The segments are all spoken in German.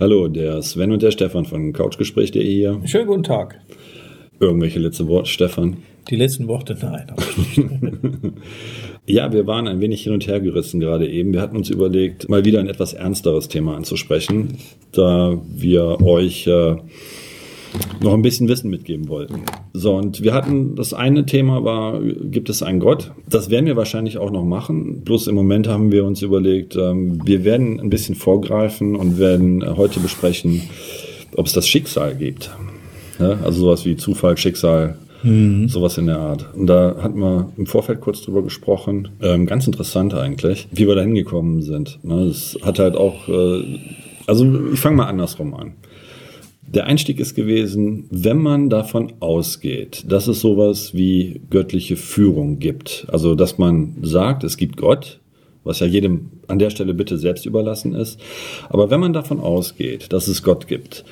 Hallo, der Sven und der Stefan von Couchgespräch.de hier. Schönen guten Tag. Irgendwelche letzte Worte, Stefan? Die letzten Worte, nein. ja, wir waren ein wenig hin und her gerissen gerade eben. Wir hatten uns überlegt, mal wieder ein etwas ernsteres Thema anzusprechen, da wir euch äh, noch ein bisschen Wissen mitgeben wollten. So, und wir hatten, das eine Thema war, gibt es einen Gott? Das werden wir wahrscheinlich auch noch machen. Bloß im Moment haben wir uns überlegt, ähm, wir werden ein bisschen vorgreifen und werden heute besprechen, ob es das Schicksal gibt. Also sowas wie Zufall, Schicksal, Mhm. Sowas in der Art. Und da hatten wir im Vorfeld kurz drüber gesprochen. Ähm, ganz interessant eigentlich, wie wir da hingekommen sind. Ne, das hat halt auch, äh, also ich fange mal andersrum an. Der Einstieg ist gewesen, wenn man davon ausgeht, dass es sowas wie göttliche Führung gibt. Also, dass man sagt, es gibt Gott, was ja jedem an der Stelle bitte selbst überlassen ist. Aber wenn man davon ausgeht, dass es Gott gibt,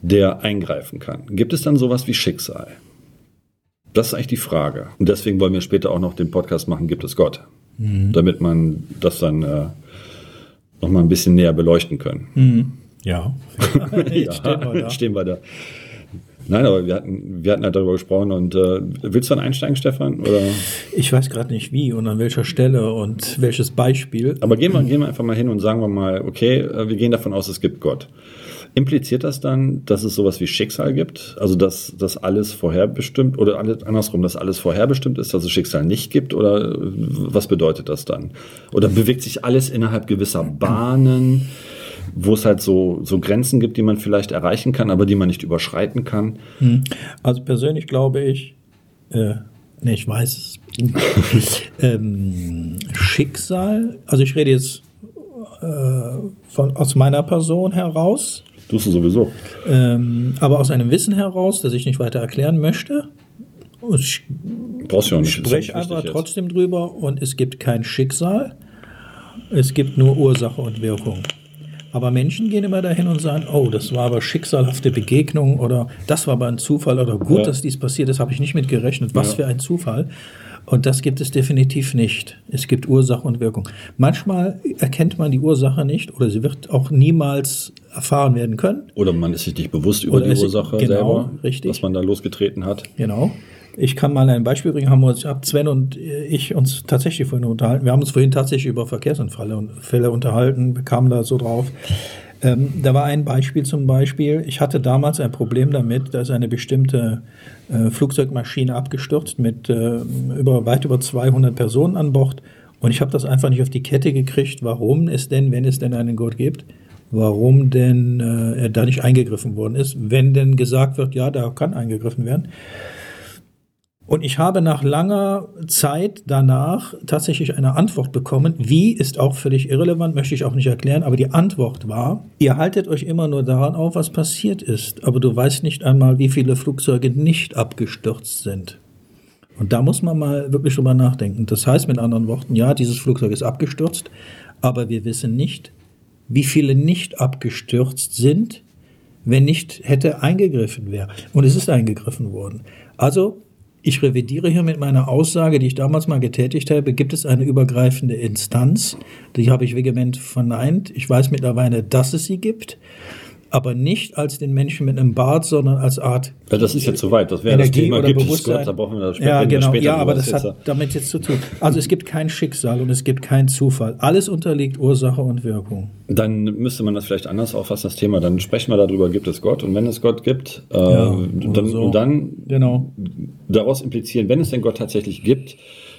der eingreifen kann, gibt es dann sowas wie Schicksal? Das ist eigentlich die Frage. Und deswegen wollen wir später auch noch den Podcast machen, gibt es Gott? Mhm. Damit man das dann äh, noch mal ein bisschen näher beleuchten können. Mhm. Ja. ja, stehen, wir da. stehen wir da. Nein, aber wir hatten, wir hatten halt darüber gesprochen und äh, willst du dann einsteigen, Stefan? Oder? Ich weiß gerade nicht wie und an welcher Stelle und welches Beispiel. Aber gehen wir, gehen wir einfach mal hin und sagen wir mal, okay, äh, wir gehen davon aus, es gibt Gott. Impliziert das dann, dass es sowas wie Schicksal gibt? Also, dass das alles vorherbestimmt oder alles, andersrum, dass alles vorherbestimmt ist, dass es Schicksal nicht gibt? Oder was bedeutet das dann? Oder bewegt sich alles innerhalb gewisser Bahnen? Wo es halt so, so Grenzen gibt, die man vielleicht erreichen kann, aber die man nicht überschreiten kann? Hm. Also persönlich glaube ich, äh, nee, ich weiß es, ähm, Schicksal, also ich rede jetzt äh, von, aus meiner Person heraus. Tust du sowieso. Ähm, aber aus einem Wissen heraus, das ich nicht weiter erklären möchte. Ich Brauchst du auch nicht. spreche einfach trotzdem drüber und es gibt kein Schicksal. Es gibt nur Ursache und Wirkung. Aber Menschen gehen immer dahin und sagen, oh, das war aber schicksalhafte Begegnung oder das war aber ein Zufall oder gut, ja. dass dies passiert ist, habe ich nicht mit gerechnet. Was ja. für ein Zufall. Und das gibt es definitiv nicht. Es gibt Ursache und Wirkung. Manchmal erkennt man die Ursache nicht oder sie wird auch niemals erfahren werden können. Oder man ist sich nicht bewusst über oder die Ursache genau, selber, richtig. was man da losgetreten hat. Genau. Ich kann mal ein Beispiel bringen. Haben wir uns, hab Sven und ich uns tatsächlich vorhin unterhalten. Wir haben uns vorhin tatsächlich über Verkehrsunfälle und Fälle unterhalten, bekamen da so drauf. Ähm, da war ein Beispiel zum Beispiel. Ich hatte damals ein Problem damit, dass eine bestimmte äh, Flugzeugmaschine abgestürzt mit äh, über, weit über 200 Personen an Bord. Und ich habe das einfach nicht auf die Kette gekriegt, warum es denn, wenn es denn einen Gott gibt, warum denn äh, er da nicht eingegriffen worden ist, wenn denn gesagt wird, ja, da kann eingegriffen werden. Und ich habe nach langer Zeit danach tatsächlich eine Antwort bekommen. Wie ist auch völlig irrelevant, möchte ich auch nicht erklären, aber die Antwort war, ihr haltet euch immer nur daran auf, was passiert ist, aber du weißt nicht einmal, wie viele Flugzeuge nicht abgestürzt sind. Und da muss man mal wirklich drüber nachdenken. Das heißt mit anderen Worten, ja, dieses Flugzeug ist abgestürzt, aber wir wissen nicht, wie viele nicht abgestürzt sind, wenn nicht hätte eingegriffen wäre. Und es ist eingegriffen worden. Also ich revidiere hier mit meiner Aussage, die ich damals mal getätigt habe, gibt es eine übergreifende Instanz. Die habe ich vehement verneint. Ich weiß mittlerweile, dass es sie gibt aber nicht als den Menschen mit einem Bart, sondern als Art. Ja, das ist ja zu weit. Das wäre das Thema gibt es Gott, da brauchen wir das später. Ja, genau. Später ja, aber das hat da. damit jetzt zu tun. Also es gibt kein Schicksal und es gibt keinen Zufall. Alles unterliegt Ursache und Wirkung. Dann müsste man das vielleicht anders auffassen, das Thema. Dann sprechen wir darüber, gibt es Gott? Und wenn es Gott gibt, äh, ja, dann, so. und dann genau. daraus implizieren, wenn es den Gott tatsächlich gibt,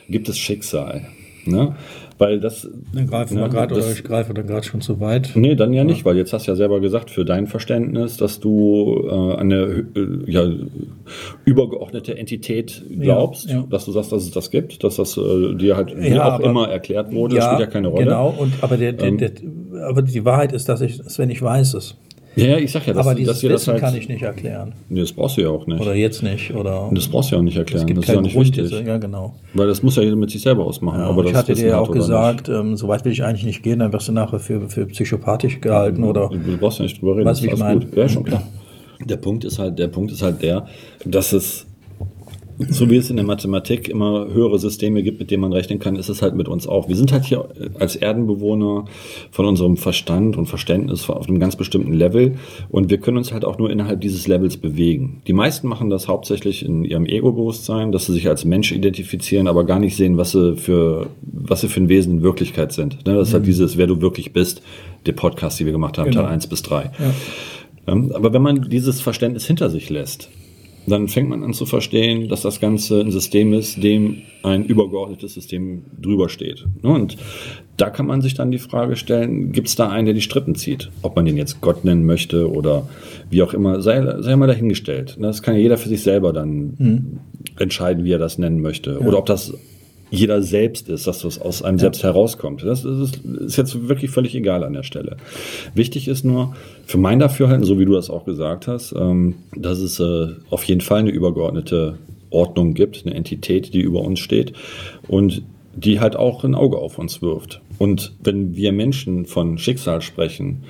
gibt es Schicksal. Ne? Weil das. Dann greifen ne, wir gerade oder ich greife dann gerade schon zu weit. Nee, dann ja, nicht, weil jetzt hast du ja selber gesagt, für dein Verständnis, dass du äh, eine äh, ja, übergeordnete Entität glaubst, ja, ja. dass du sagst, dass es das gibt, dass das äh, dir halt wie auch aber, immer erklärt wurde, das spielt ja keine Rolle. Genau, und aber, der, der, ähm, der, aber die Wahrheit ist, dass ich, wenn ich weiß es. Ja, ich sag ja, dass, aber dieses dass Wissen das halt, kann ich nicht erklären. Nee, das brauchst du ja auch nicht. Oder jetzt nicht. Oder das brauchst du ja auch nicht erklären. Das ist ja nicht Grund, wichtig. ja, genau. Weil das muss ja jeder mit sich selber ausmachen. Ja, aber ich hatte dir ja auch gesagt, ähm, so weit will ich eigentlich nicht gehen, dann wirst du nachher für, für psychopathisch gehalten oder. Du brauchst ja nicht drüber reden. Was das ich meine. Ja, schon klar. Der Punkt ist halt, der Punkt ist halt der, dass es so wie es in der Mathematik immer höhere Systeme gibt, mit denen man rechnen kann, ist es halt mit uns auch. Wir sind halt hier als Erdenbewohner von unserem Verstand und Verständnis auf einem ganz bestimmten Level und wir können uns halt auch nur innerhalb dieses Levels bewegen. Die meisten machen das hauptsächlich in ihrem Ego-Bewusstsein, dass sie sich als Mensch identifizieren, aber gar nicht sehen, was sie für, was sie für ein Wesen in Wirklichkeit sind. Ne, das ist halt mhm. dieses, wer du wirklich bist, der Podcast, die wir gemacht haben, genau. Teil 1 bis 3. Ja. Ähm, aber wenn man dieses Verständnis hinter sich lässt, dann fängt man an zu verstehen, dass das Ganze ein System ist, dem ein übergeordnetes System drüber steht. Und da kann man sich dann die Frage stellen, gibt es da einen, der die Strippen zieht? Ob man den jetzt Gott nennen möchte oder wie auch immer, sei, sei mal dahingestellt. Das kann ja jeder für sich selber dann mhm. entscheiden, wie er das nennen möchte. Ja. Oder ob das jeder selbst ist, dass das aus einem ja. selbst herauskommt. Das ist, ist, jetzt wirklich völlig egal an der Stelle. Wichtig ist nur, für mein Dafürhalten, so wie du das auch gesagt hast, ähm, dass es äh, auf jeden Fall eine übergeordnete Ordnung gibt, eine Entität, die über uns steht und die halt auch ein Auge auf uns wirft. Und wenn wir Menschen von Schicksal sprechen,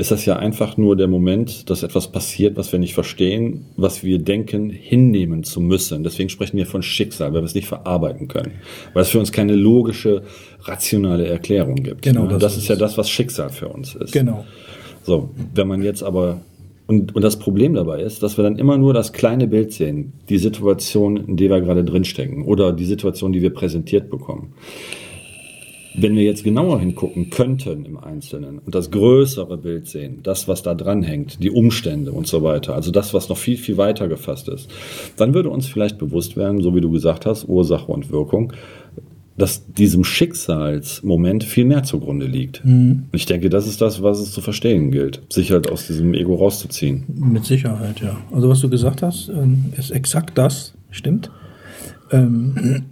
ist das ja einfach nur der Moment, dass etwas passiert, was wir nicht verstehen, was wir denken, hinnehmen zu müssen. Deswegen sprechen wir von Schicksal, weil wir es nicht verarbeiten können. Weil es für uns keine logische, rationale Erklärung gibt. Genau. Das, das ist, ist ja das, was Schicksal für uns ist. Genau. So, wenn man jetzt aber und, und das Problem dabei ist, dass wir dann immer nur das kleine Bild sehen, die Situation, in der wir gerade drinstecken oder die Situation, die wir präsentiert bekommen. Wenn wir jetzt genauer hingucken könnten im Einzelnen und das größere Bild sehen, das, was da dran hängt, die Umstände und so weiter, also das, was noch viel, viel weiter gefasst ist, dann würde uns vielleicht bewusst werden, so wie du gesagt hast, Ursache und Wirkung, dass diesem Schicksalsmoment viel mehr zugrunde liegt. Mhm. Ich denke, das ist das, was es zu verstehen gilt, sich halt aus diesem Ego rauszuziehen. Mit Sicherheit, ja. Also was du gesagt hast, ähm, ist exakt das, stimmt ähm,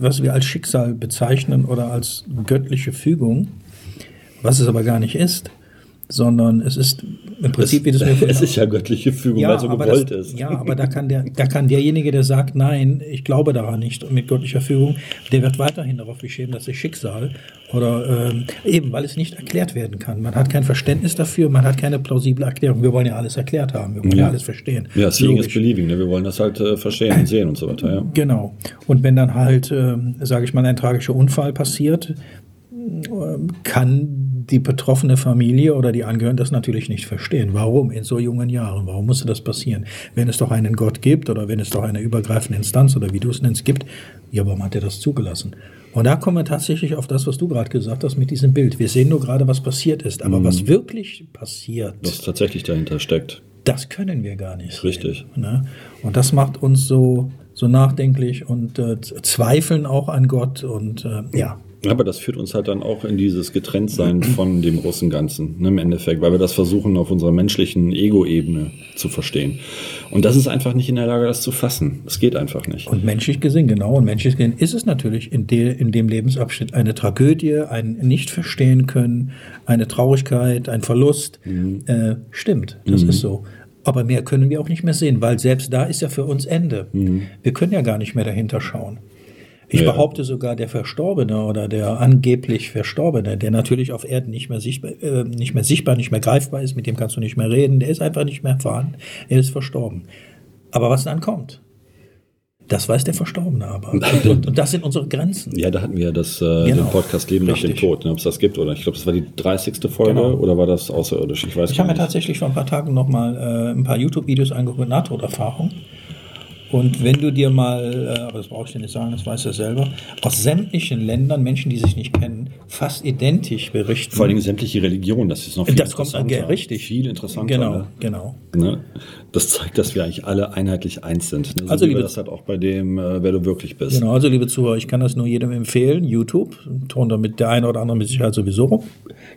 was wir als Schicksal bezeichnen oder als göttliche Fügung, was es aber gar nicht ist sondern es ist im Prinzip es, wie das mir Es ist ja göttliche Fügung, ja, weil so gewollt das, ist. Ja, aber da kann, der, da kann derjenige, der sagt, nein, ich glaube daran nicht mit göttlicher Fügung, der wird weiterhin darauf beschämen, dass ist Schicksal oder ähm, eben, weil es nicht erklärt werden kann. Man hat kein Verständnis dafür, man hat keine plausible Erklärung. Wir wollen ja alles erklärt haben, wir wollen ja, ja alles verstehen. Ja, seeing is believing, ne? wir wollen das halt äh, verstehen und sehen und so weiter. Ja. Genau. Und wenn dann halt, äh, sage ich mal, ein tragischer Unfall passiert, äh, kann die betroffene Familie oder die Angehörigen das natürlich nicht verstehen. Warum in so jungen Jahren? Warum musste das passieren? Wenn es doch einen Gott gibt oder wenn es doch eine übergreifende Instanz oder wie du es nennst gibt, ja, warum hat er das zugelassen? Und da kommen wir tatsächlich auf das, was du gerade gesagt hast mit diesem Bild. Wir sehen nur gerade, was passiert ist, aber mhm. was wirklich passiert. Was tatsächlich dahinter steckt. Das können wir gar nicht. Richtig. Ne? Und das macht uns so, so nachdenklich und äh, zweifeln auch an Gott und äh, ja. Aber das führt uns halt dann auch in dieses Getrenntsein von dem großen Ganzen, ne, im Endeffekt, weil wir das versuchen, auf unserer menschlichen Ego-Ebene zu verstehen. Und das ist einfach nicht in der Lage, das zu fassen. Das geht einfach nicht. Und menschlich gesehen, genau, und menschlich gesehen ist es natürlich in, de, in dem Lebensabschnitt eine Tragödie, ein Nicht-Verstehen können, eine Traurigkeit, ein Verlust. Mhm. Äh, stimmt, das mhm. ist so. Aber mehr können wir auch nicht mehr sehen, weil selbst da ist ja für uns Ende. Mhm. Wir können ja gar nicht mehr dahinter schauen. Ich ja. behaupte sogar, der Verstorbene oder der angeblich Verstorbene, der natürlich auf Erden nicht mehr, sichtbar, äh, nicht mehr sichtbar, nicht mehr greifbar ist, mit dem kannst du nicht mehr reden, der ist einfach nicht mehr vorhanden, er ist verstorben. Aber was dann kommt, das weiß der Verstorbene aber. Und, und, und, das sind unsere Grenzen. Ja, da hatten wir das, äh, genau. den Podcast Leben nach dem Tod, ne, ob es das gibt oder ich glaube, das war die 30. Folge genau. oder war das außerirdisch? Ich weiß Ich habe mir tatsächlich vor ein paar Tagen nochmal äh, ein paar YouTube-Videos angeguckt, Nahtoderfahrung. Und wenn du dir mal, äh, aber das brauche ich dir nicht sagen, das weiß er selber, aus sämtlichen Ländern, Menschen, die sich nicht kennen, fast identisch berichten. Vor allem sämtliche Religionen, das ist noch viel Das kommt dann richtig. Viel interessanter. Genau, ne? genau. Ne? Das zeigt, dass wir eigentlich alle einheitlich eins sind. Ne? So also liebe, das halt auch bei dem, äh, wer du wirklich bist. Genau, also liebe Zuhörer, ich kann das nur jedem empfehlen. YouTube, turnt damit der eine oder andere mit Sicherheit sowieso rum.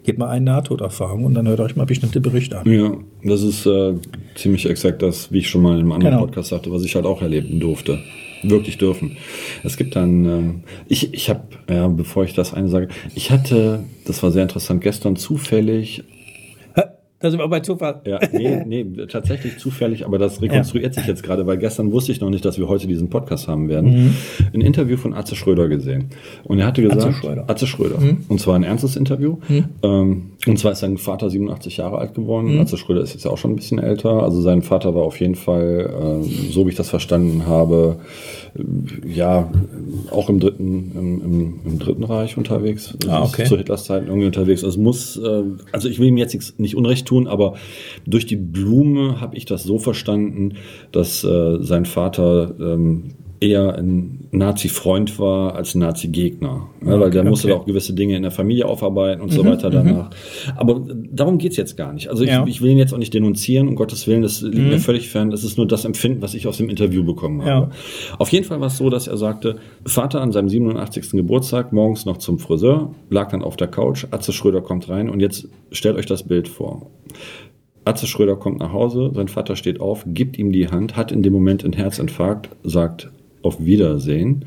Gebt mal eine Nahtoderfahrung und dann hört euch mal bestimmte Berichte an. Ja, das ist äh, ziemlich exakt das, wie ich schon mal in einem anderen genau. Podcast sagte, was ich halt auch erleben durfte. Wirklich dürfen. Es gibt dann, ähm, ich, ich habe, ja, bevor ich das eine sage, ich hatte, das war sehr interessant, gestern zufällig Da sind wir bei Zufall. Ja, nee, nee, tatsächlich zufällig, aber das rekonstruiert sich jetzt gerade, weil gestern wusste ich noch nicht, dass wir heute diesen Podcast haben werden. Ein Interview von Atze Schröder gesehen. Und er hatte gesagt, Atze Schröder. Atze Schröder. Und zwar ein ernstes Interview. Ähm, und zwar ist sein Vater 87 Jahre alt geworden. Atze Schröder ist jetzt ja auch schon ein bisschen älter. Also sein Vater war auf jeden Fall, äh, so wie ich das verstanden habe, ja, auch im dritten, im, im, im dritten Reich unterwegs. Ah, okay. Zu Hitlers Zeiten irgendwie unterwegs. Also es muss, äh, also ich will ihm jetzt nichts- nicht Unrecht tun, aber durch die Blume habe ich das so verstanden, dass äh, sein Vater ähm, eher ein Nazi-Freund war als ein Nazi-Gegner. Ja, weil der Okay, musste okay. auch gewisse Dinge in der Familie aufarbeiten und so weiter danach. Aber darum geht's jetzt gar nicht. Also ich, Ja. ich will ihn jetzt auch nicht denunzieren, um Gottes Willen, das liegt mir völlig fern. Das ist nur das Empfinden, was ich aus dem Interview bekommen habe. Ja. Auf jeden Fall war es so, dass er sagte, Vater an seinem 87. Geburtstag, morgens noch zum Friseur, lag dann auf der Couch, Atze Schröder kommt rein und jetzt stellt euch das Bild vor. Atze Schröder kommt nach Hause, sein Vater steht auf, gibt ihm die Hand, hat in dem Moment einen Herzinfarkt, sagt auf Wiedersehen,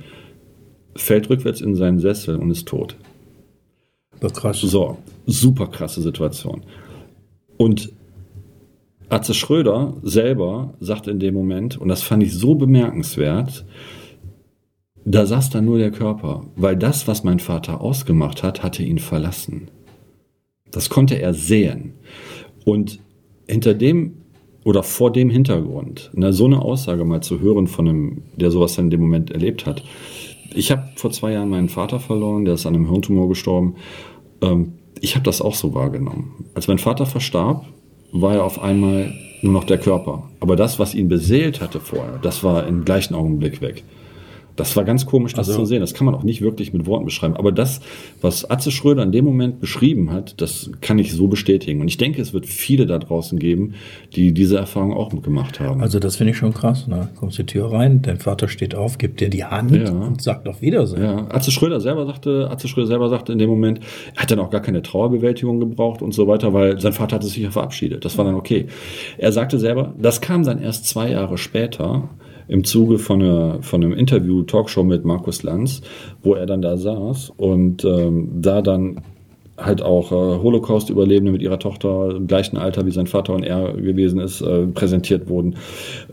fällt rückwärts in seinen Sessel und ist tot. Das krass. So, super krasse Situation. Und Atze Schröder selber sagt in dem Moment, und das fand ich so bemerkenswert, da saß da nur der Körper, weil das, was mein Vater ausgemacht hat, hatte ihn verlassen. Das konnte er sehen. Und hinter dem oder vor dem Hintergrund, ne, so eine Aussage mal zu hören von einem, der sowas in dem Moment erlebt hat. Ich habe vor zwei Jahren meinen Vater verloren, der ist an einem Hirntumor gestorben. Ähm, ich habe das auch so wahrgenommen. Als mein Vater verstarb, war er auf einmal nur noch der Körper. Aber das, was ihn beseelt hatte vorher, das war im gleichen Augenblick weg. Das war ganz komisch, das Also- zu sehen. Das kann man auch nicht wirklich mit Worten beschreiben. Aber das, was Atze Schröder in dem Moment beschrieben hat, das kann ich so bestätigen. Und ich denke, es wird viele da draußen geben, die diese Erfahrung auch gemacht haben. Also das finde ich schon krass. Ne? Kommst die Tür rein, dein Vater steht auf, gibt dir die Hand Ja. und sagt auf Wiedersehen. Ja, Atze Schröder selber sagte, Atze Schröder selber sagte in dem Moment, er hat dann auch gar keine Trauerbewältigung gebraucht und so weiter, weil sein Vater hatte sich ja verabschiedet. Das war dann okay. Er sagte selber, das kam dann erst zwei Jahre später im Zuge von, einer, von einem Interview, Talkshow mit Markus Lanz, wo er dann da saß und ähm, da dann halt auch äh, Holocaust-Überlebende mit ihrer Tochter im gleichen Alter wie sein Vater und er gewesen ist, äh, präsentiert wurden,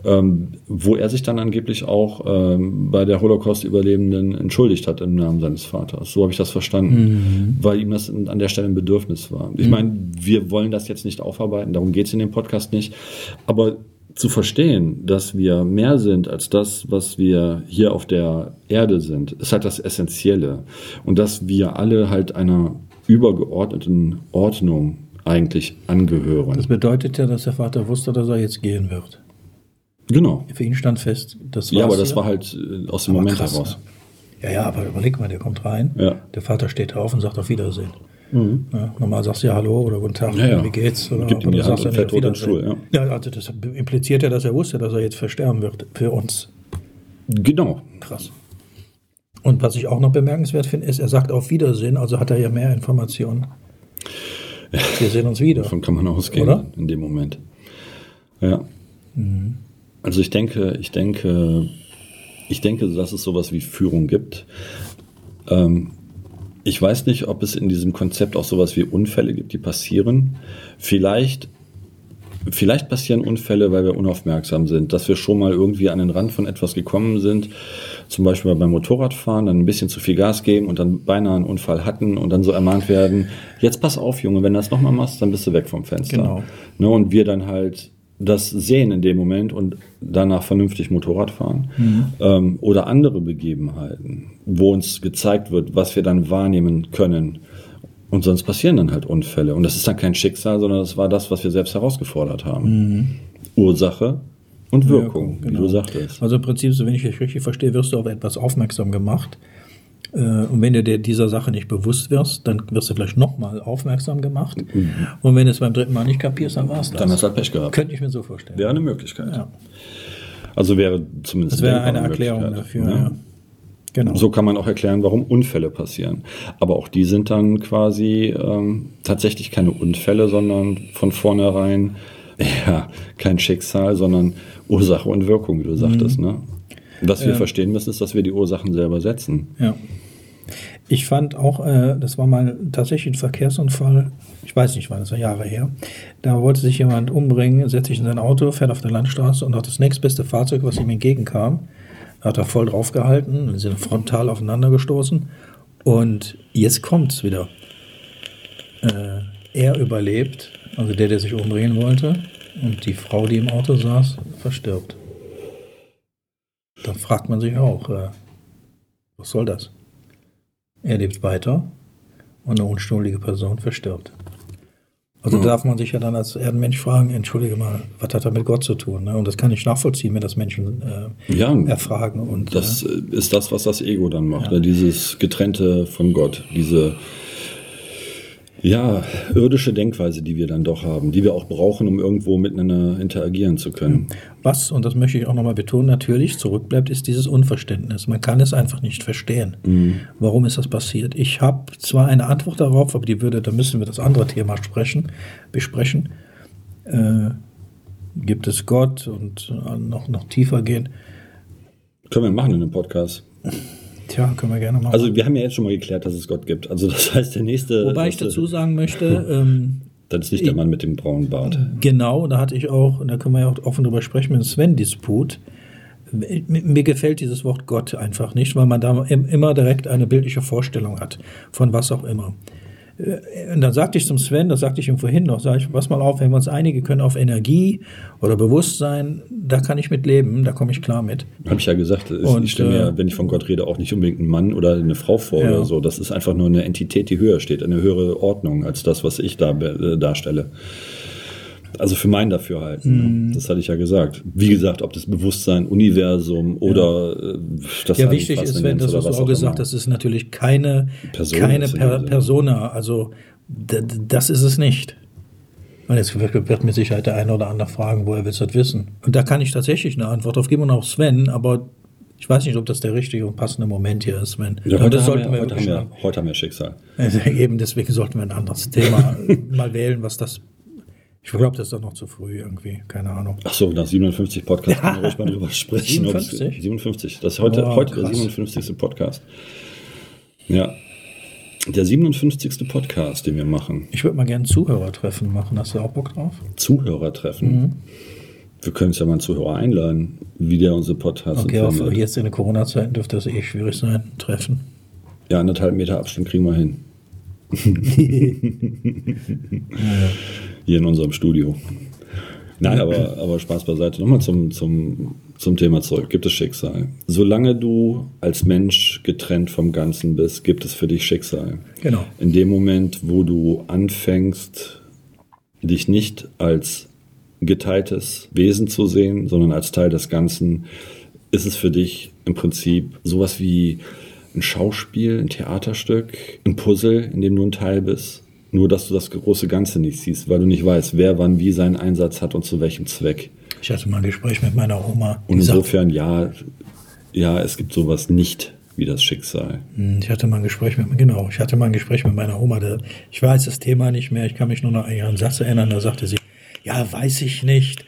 ähm, wo er sich dann angeblich auch ähm, bei der Holocaust-Überlebenden entschuldigt hat im Namen seines Vaters. So habe ich das verstanden, weil ihm das an der Stelle ein Bedürfnis war. Ich meine, wir wollen das jetzt nicht aufarbeiten, darum geht es in dem Podcast nicht, aber zu verstehen, dass wir mehr sind als das, was wir hier auf der Erde sind, ist halt das Essentielle. Und dass wir alle halt einer übergeordneten Ordnung eigentlich angehören. Das bedeutet ja, dass der Vater wusste, dass er jetzt gehen wird. genau. Für ihn stand fest, das Ja, war's aber das hier. war halt äh, aus dem Aber Moment krass, heraus. ne? Ja, ja, aber überleg mal, der kommt rein, Ja. der Vater steht auf und sagt auf Wiedersehen. Ja, normal sagst du ja Hallo oder Guten Tag, Ja, ja. wie geht's? Oder, Gibt ihm die Hand und ja in den Wiedersehen. Stuhl, Ja, also das impliziert ja, dass er wusste, dass er jetzt versterben wird für uns. Genau. Krass. Und was ich auch noch bemerkenswert finde, ist, er sagt auf Wiedersehen, also hat er ja mehr Informationen. Wir sehen uns wieder. Davon kann man ausgehen Oder? in dem Moment. Ja. Also ich denke, ich denke, ich denke, dass es sowas wie Führung gibt. Ähm, ich weiß nicht, ob es in diesem Konzept auch sowas wie Unfälle gibt, die passieren. Vielleicht, vielleicht passieren Unfälle, weil wir unaufmerksam sind, dass wir schon mal irgendwie an den Rand von etwas gekommen sind, zum Beispiel beim Motorradfahren, dann ein bisschen zu viel Gas geben und dann beinahe einen Unfall hatten und dann so ermahnt werden, jetzt pass auf, Junge, wenn du das nochmal machst, dann bist du weg vom Fenster. Genau. Ne, und wir dann halt das sehen in dem Moment und danach vernünftig Motorrad fahren ähm, oder andere Begebenheiten, wo uns gezeigt wird, was wir dann wahrnehmen können. Und sonst passieren dann halt Unfälle. Und das ist dann kein Schicksal, sondern das war das, was wir selbst herausgefordert haben. Ursache und Wirkung, wie du sagtest. Also im Prinzip, so wenn ich dich richtig verstehe, wirst du auf etwas aufmerksam gemacht. Äh, Und wenn du dir dieser Sache nicht bewusst wirst, dann wirst du vielleicht nochmal aufmerksam gemacht. Und wenn du es beim dritten Mal nicht kapierst, dann war es das. Dann hast du halt Pech gehabt. Könnte ich mir so vorstellen. Wäre eine Möglichkeit. Ja. Also wäre zumindest Das wäre eine Erklärung dafür. ne? Ja. Genau. So kann man auch erklären, warum Unfälle passieren. Aber auch die sind dann quasi ähm, tatsächlich keine Unfälle, sondern von vornherein ja, kein Schicksal, sondern Ursache und Wirkung, wie du sagtest. Ne? Was wir. Ja. verstehen müssen, ist, dass wir die Ursachen selber setzen. Ja. Ich fand auch, äh, das war mal tatsächlich ein Verkehrsunfall, ich weiß nicht wann, das war Jahre her. Da wollte sich jemand umbringen, setzt sich in sein Auto, fährt auf der Landstraße und hat das nächstbeste Fahrzeug, was ihm entgegenkam, hat er voll draufgehalten, und sind frontal aufeinander gestoßen. Und jetzt kommt es wieder. Äh, er überlebt, also der, der sich umbringen wollte, und die Frau, die im Auto saß, verstirbt. Dann fragt man sich auch, äh, was soll das? Er lebt weiter und eine unschuldige Person verstirbt. Also Mhm. darf man sich ja dann als Erdenmensch fragen, entschuldige mal, was hat er mit Gott zu tun? Ne? Und das kann ich nachvollziehen, wenn das Menschen äh, Ja, erfragen. Und, das äh, ist das, was das Ego dann macht. Ne? Dieses Getrennte von Gott, diese ja, irdische Denkweise, die wir dann doch haben, die wir auch brauchen, um irgendwo miteinander interagieren zu können. was, und das möchte ich auch nochmal betonen, natürlich zurückbleibt, ist dieses Unverständnis. Man kann es einfach nicht verstehen. Warum ist das passiert? Ich habe zwar eine Antwort darauf, aber die würde, da müssen wir das andere Thema sprechen, besprechen. Äh, gibt es Gott und äh, noch, noch tiefer gehen? Können wir machen in einem Podcast. Tja, können wir gerne machen. Also wir haben ja jetzt schon mal geklärt, dass es Gott gibt. Also das heißt, der nächste... Wobei ich dazu sagen möchte, ähm, Das ist nicht der Mann mit dem braunen Bart. Genau, da hatte ich auch, da können wir ja auch offen drüber sprechen, mit dem Sven-Disput. Mir gefällt dieses Wort Gott einfach nicht, weil man da im- immer direkt eine bildliche Vorstellung hat, von was auch immer. Äh, Und dann sagte ich zum Sven, das sagte ich ihm vorhin noch, sage ich, pass mal auf, wenn wir uns einige können auf Energie oder Bewusstsein, da kann ich mit leben, da komme ich klar mit. Habe ich ja gesagt, es- Und, ich stelle mir, wenn ich von Gott rede, auch nicht unbedingt einen Mann oder eine Frau vor Ja. oder so. Das ist einfach nur eine Entität, die höher steht, eine höhere Ordnung als das, was ich da äh, darstelle. Also für mein Dafürhalten. Mhm. Ne? Das hatte ich ja gesagt. Wie gesagt, ob das Bewusstsein, Universum oder äh, das Ja, wichtig ist, wenn das, was du auch gesagt hast, ist natürlich keine, Person keine per. Persona. Also das ist es nicht. Und jetzt wird, mit Sicherheit der eine oder andere fragen, woher willst du das wissen? Und da kann ich tatsächlich eine Antwort drauf geben und auch Sven, aber ich weiß nicht, ob das der richtige und passende Moment hier ist, Sven. Ja, heute, das haben sollten wir, heute, haben wir, heute haben wir Schicksal. also eben deswegen sollten wir ein anderes Thema mal wählen, was das. Ich glaube, das ist doch noch zu früh irgendwie, keine Ahnung. Ach so, nach 57 Podcasts können wir ruhig mal drüber sprechen. ob es- 57? 57. Das ist heute, Boah, heute der krass. 57. Podcast. Ja. Der 57. Podcast, den wir machen. Ich würde mal gerne Zuhörertreffen machen. Hast du auch Bock drauf? Zuhörertreffen. Mhm. Wir können uns ja mal einen Zuhörer einladen, wie der unsere Podcast Okay, findet. jetzt in der Corona-Zeit dürfte das eh schwierig sein. Treffen. Ja, anderthalb Meter Abstand kriegen wir hin. Hier in unserem Studio. Nein, aber, aber Spaß beiseite. Nochmal zum, zum, zum Thema zurück. Gibt es Schicksal? Solange du als Mensch getrennt vom Ganzen bist, gibt es für dich Schicksal. Genau. In dem Moment, wo du anfängst, dich nicht als geteiltes Wesen zu sehen, sondern als Teil des Ganzen, ist es für dich im Prinzip sowas wie ein Schauspiel, ein Theaterstück, ein Puzzle, in dem du ein Teil bist. Nur, dass du das große Ganze nicht siehst, weil du nicht weißt, wer wann wie seinen Einsatz hat und zu welchem Zweck. Ich hatte mal ein Gespräch mit meiner Oma. Und insofern, ja, ja, es gibt sowas nicht wie das Schicksal. Hm, Ich hatte mal ein Gespräch mit, genau, ich hatte mal ein Gespräch mit meiner Oma. Da, ich weiß das Thema nicht mehr. Ich kann mich nur noch an einen Satz erinnern. Da sagte sie, ja, weiß ich nicht.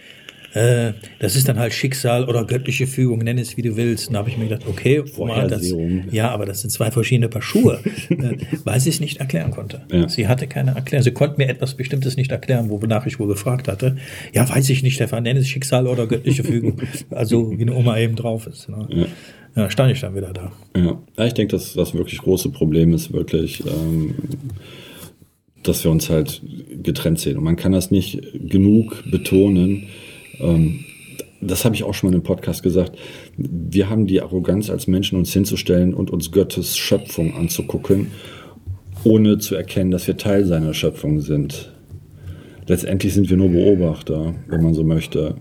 Äh, das ist dann halt Schicksal oder göttliche Fügung, nenn es wie du willst. Und da habe ich mir gedacht, okay, Oma, das, ja, aber das sind zwei verschiedene Paar Schuhe, äh, weil sie es nicht erklären konnte. Ja. Sie hatte keine Erklärung. Sie konnte mir etwas Bestimmtes nicht erklären, wonach ich wohl gefragt hatte. Ja, weiß ich nicht, Stefan, nenn es Schicksal oder göttliche Fügung. also wie eine Oma eben drauf ist. Ne? Ja. da stand ich dann wieder da. Ja, ja ich denke, dass das wirklich große Problem ist, wirklich, ähm, dass wir uns halt getrennt sehen. Und man kann das nicht genug betonen. Ähm, das habe ich auch schon mal im Podcast gesagt. Wir haben die Arroganz als Menschen, uns hinzustellen und uns Gottes Schöpfung anzugucken, ohne zu erkennen, dass wir Teil seiner Schöpfung sind. Letztendlich sind wir nur Beobachter, wenn man so möchte,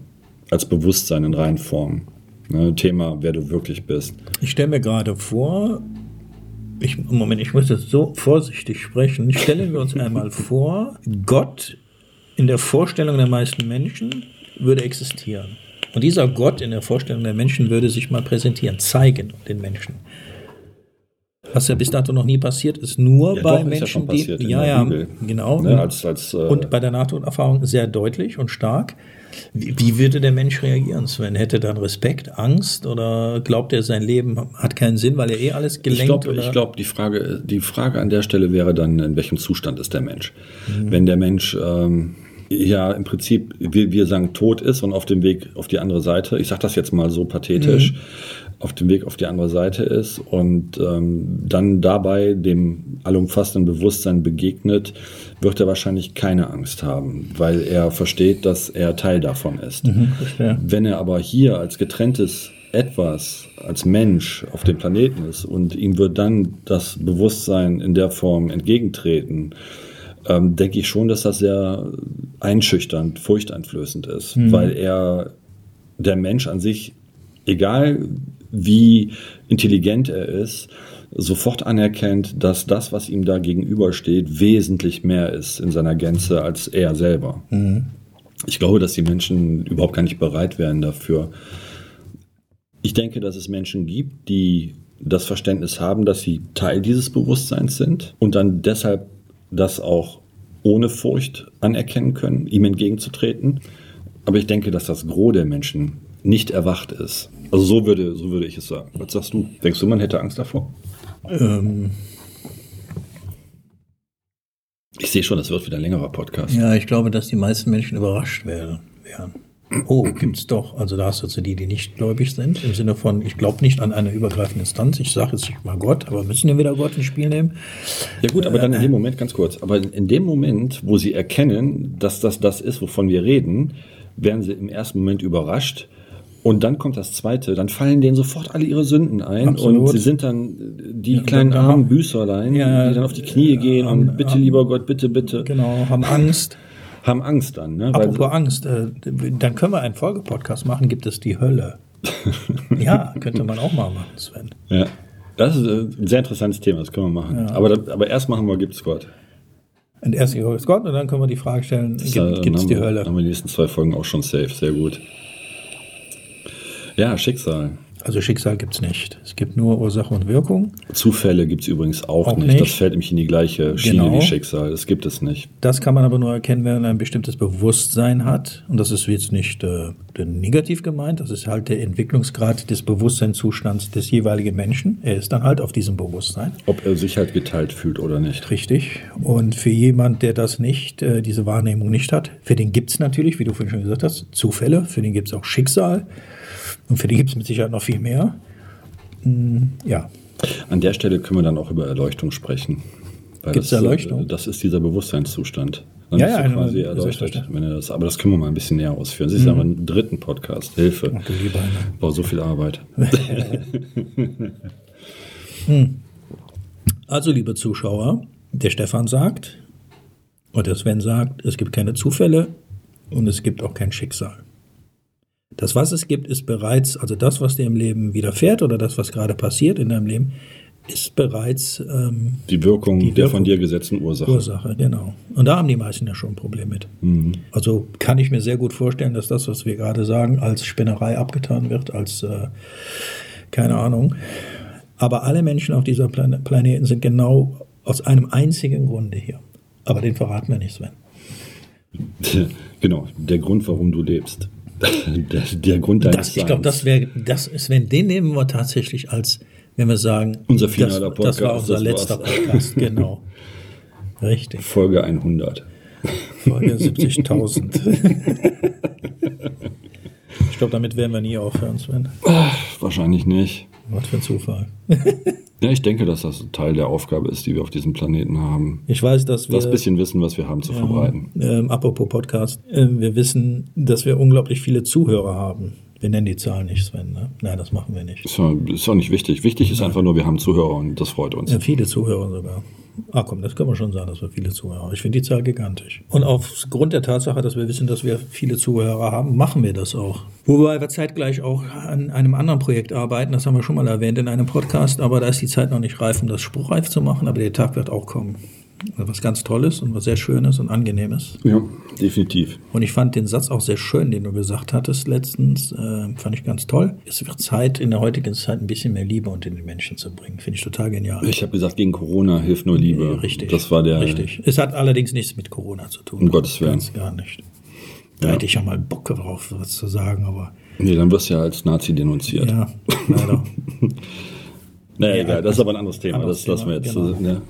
als Bewusstsein in Reinform. Ne, Thema, wer du wirklich bist. Ich stelle mir gerade vor, ich, Moment, ich muss jetzt so vorsichtig sprechen. Stellen wir uns einmal vor, Gott in der Vorstellung der meisten Menschen würde existieren. Und dieser Gott in der Vorstellung der Menschen würde sich mal präsentieren, zeigen den Menschen. Was ja bis dato noch nie passiert ist, nur Ja, bei doch, ja Menschen, passiert die. Ja, ja, Bibel. genau. Ne, als, als, äh, und bei der NATO-Erfahrung sehr deutlich und stark. Wie, wie würde der Mensch reagieren, Sven? Hätte er dann Respekt, Angst oder glaubt er, sein Leben hat keinen Sinn, weil er eh alles Ich gelenkt glaube, oder? ich glaub, die, Frage, die Frage an der Stelle wäre dann, in welchem Zustand ist der Mensch? Wenn der Mensch ähm, ja im Prinzip, wir, wir sagen, tot ist und auf dem Weg auf die andere Seite, ich sage das jetzt mal so pathetisch, auf dem Weg auf die andere Seite ist und ähm, dann dabei dem allumfassenden Bewusstsein begegnet, wird er wahrscheinlich keine Angst haben, weil er versteht, dass er Teil davon ist. verstehe. Wenn er aber hier als getrenntes etwas, als Mensch auf dem Planeten ist und ihm wird dann das Bewusstsein in der Form entgegentreten, ähm, denke ich schon, dass das sehr einschüchternd, furchteinflößend ist, weil er der Mensch an sich, egal wie intelligent er ist, sofort anerkennt, dass das, was ihm da gegenübersteht, wesentlich mehr ist in seiner Gänze als er selber. Ich glaube, dass die Menschen überhaupt gar nicht bereit wären dafür. Ich denke, dass es Menschen gibt, die das Verständnis haben, dass sie Teil dieses Bewusstseins sind und dann deshalb das auch ohne Furcht anerkennen können, ihm entgegenzutreten. Aber ich denke, dass das Gros der Menschen nicht erwacht ist. Also so würde, so würde ich es sagen. Was sagst du? Denkst du, man hätte Angst davor? Ähm, Ich sehe schon, das wird wieder ein längerer Podcast. ja, ich glaube, dass die meisten Menschen überrascht werden. wären. Oh, gibt's doch. Also da hast du zu die, die nicht gläubig sind, im Sinne von, ich glaube nicht an eine übergreifende Instanz. Ich sage jetzt nicht mal Gott, aber müssen wir wieder Gott ins Spiel nehmen? Ja gut, aber dann in dem Moment, ganz kurz, aber in dem Moment, wo sie erkennen, dass das das ist, wovon wir reden, werden sie im ersten Moment überrascht. Und dann kommt das Zweite, dann fallen denen sofort alle ihre Sünden ein Absolut. und sie sind dann die Ja, kleinen armen Büßerlein, Ja, die dann auf die Knie gehen haben- und bitte, haben- lieber Gott, bitte, bitte, Genau, haben Angst. Haben Angst dann. Ne? Weil Apropos Angst, äh, dann können wir einen Folgepodcast machen, gibt es die Hölle. ja, könnte man auch mal machen, Sven. ja, das ist äh, ein sehr interessantes Thema, das können wir machen. Aber, da, aber erst machen wir Gibt's Gott. Und erst ist Gott und dann können wir die Frage stellen, gibt dann es haben die wir- Hölle? Haben wir die nächsten zwei Folgen auch schon safe, sehr gut. Ja, Schicksal. Also Schicksal gibt es nicht. Es gibt nur Ursache und Wirkung. Zufälle gibt es übrigens auch, Auch nicht. nicht. Das fällt nämlich in die gleiche Schiene Genau. wie Schicksal. Das gibt es nicht. Das kann man aber nur erkennen, wenn man ein bestimmtes Bewusstsein hat. Und das ist jetzt nicht äh, negativ gemeint, das ist halt der Entwicklungsgrad des Bewusstseinszustands des jeweiligen Menschen. Er ist dann halt auf diesem Bewusstsein. Ob er sich halt geteilt fühlt oder nicht. Richtig. Und für jemand, der das nicht, äh, diese Wahrnehmung nicht hat, für den gibt es natürlich, wie du vorhin schon gesagt hast, Zufälle, für den gibt es auch Schicksal und für den gibt es mit Sicherheit noch viel mehr. Mm, Ja, An der Stelle können wir dann auch über Erleuchtung sprechen. Gibt's das, äh, Erleuchtung? Das ist dieser Bewusstseinszustand. Dann Ja, bist ja, du quasi erleuchtet. Wenn er das, aber das können wir mal ein bisschen näher ausführen. Das ist aber ein dritten Podcast. Hilfe. Ach du lieber Himmel. Boah, so viel Arbeit. Also, liebe Zuschauer, der Stefan sagt, und der Sven sagt, es gibt keine Zufälle und es gibt auch kein Schicksal. Das, was es gibt, ist bereits, also das, was dir im Leben widerfährt oder das, was gerade passiert in deinem Leben, ist bereits ähm, Die Wirkung Die der Wirkung. von dir gesetzten Ursache. Ursache, genau. Und da haben die meisten ja schon ein Problem mit. Also kann ich mir sehr gut vorstellen, dass das, was wir gerade sagen, als Spinnerei abgetan wird, als äh, keine Ahnung. Aber alle Menschen auf dieser Plan Planeten sind genau aus einem einzigen Grunde hier. Aber den verraten wir nicht, Sven. genau, der Grund, warum du lebst. Der, der Grund deines Das, ich glaube, das wäre, das, Sven, den nehmen wir tatsächlich als, wenn wir sagen, Unser das, finaler das war Podcast, unser das letzter war's. Podcast, genau. Richtig. Folge 100. Folge 70.000. ich glaube, damit werden wir nie aufhören, Sven. Wahrscheinlich nicht. Was für ein Zufall. Ja, ich denke, dass das Teil der Aufgabe ist, die wir auf diesem Planeten haben. Ich weiß, dass wir. Das bisschen Wissen, was wir haben, zu verbreiten. Ähm, apropos Podcast, ähm, wir wissen, dass wir unglaublich viele Zuhörer haben. Wir nennen die Zahl nicht, Sven. Ne? Nein, das machen wir nicht. Ist ja, ist ja nicht wichtig. Wichtig ist einfach nur, wir haben Zuhörer und das freut uns. Ja, viele Zuhörer sogar. Ah komm, das können wir schon sagen, dass wir viele Zuhörer haben. Ich finde die Zahl gigantisch. Und aufgrund der Tatsache, dass wir wissen, dass wir viele Zuhörer haben, machen wir das auch. Wobei wir zeitgleich auch an einem anderen Projekt arbeiten, das haben wir schon mal erwähnt in einem Podcast, aber da ist die Zeit noch nicht reif, um das spruchreif zu machen, aber der Tag wird auch kommen. Was ganz Tolles und was sehr Schönes und Angenehmes. Ja, definitiv. Und ich fand den Satz auch sehr schön, den du gesagt hattest letztens. Äh, fand ich ganz toll. Es wird Zeit, in der heutigen Zeit ein bisschen mehr Liebe unter den Menschen zu bringen. Finde ich total genial. Ich habe gesagt, gegen Corona hilft nur Liebe. Richtig. Das war der. Richtig. Es hat allerdings nichts mit Corona zu tun. Um Gottes Willen. Ganz gar nicht. Da Ja. hätte ich ja mal Bock drauf, was zu sagen, aber Nee, dann wirst du ja als Nazi denunziert. ja, leider. Naja, Ja, egal, das ist aber ein anderes Thema. anderes das lassen wir jetzt. genau. Ne?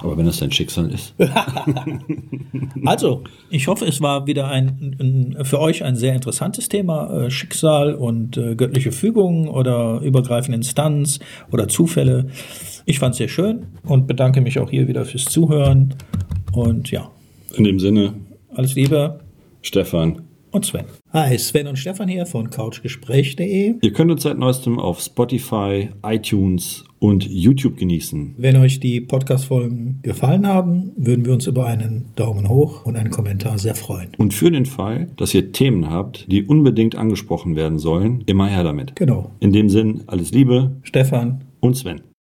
Aber wenn das dein Schicksal ist. Also, ich hoffe, es war wieder ein, ein für euch ein sehr interessantes Thema. Äh, Schicksal und äh, göttliche Fügung oder übergreifende Instanz oder Zufälle. Ich fand es sehr schön und bedanke mich auch hier wieder fürs Zuhören. Und ja, In dem Sinne, alles Liebe Stefan. und Sven. Hi, Sven und Stefan hier von couchgespräch.de. Ihr könnt uns seit neuestem auf Spotify, iTunes und YouTube genießen. Wenn euch die Podcast-Folgen gefallen haben, würden wir uns über einen Daumen hoch und einen Kommentar sehr freuen. Und für den Fall, dass ihr Themen habt, die unbedingt angesprochen werden sollen, immer her damit. Genau. In dem Sinn, alles Liebe Stefan, und Sven.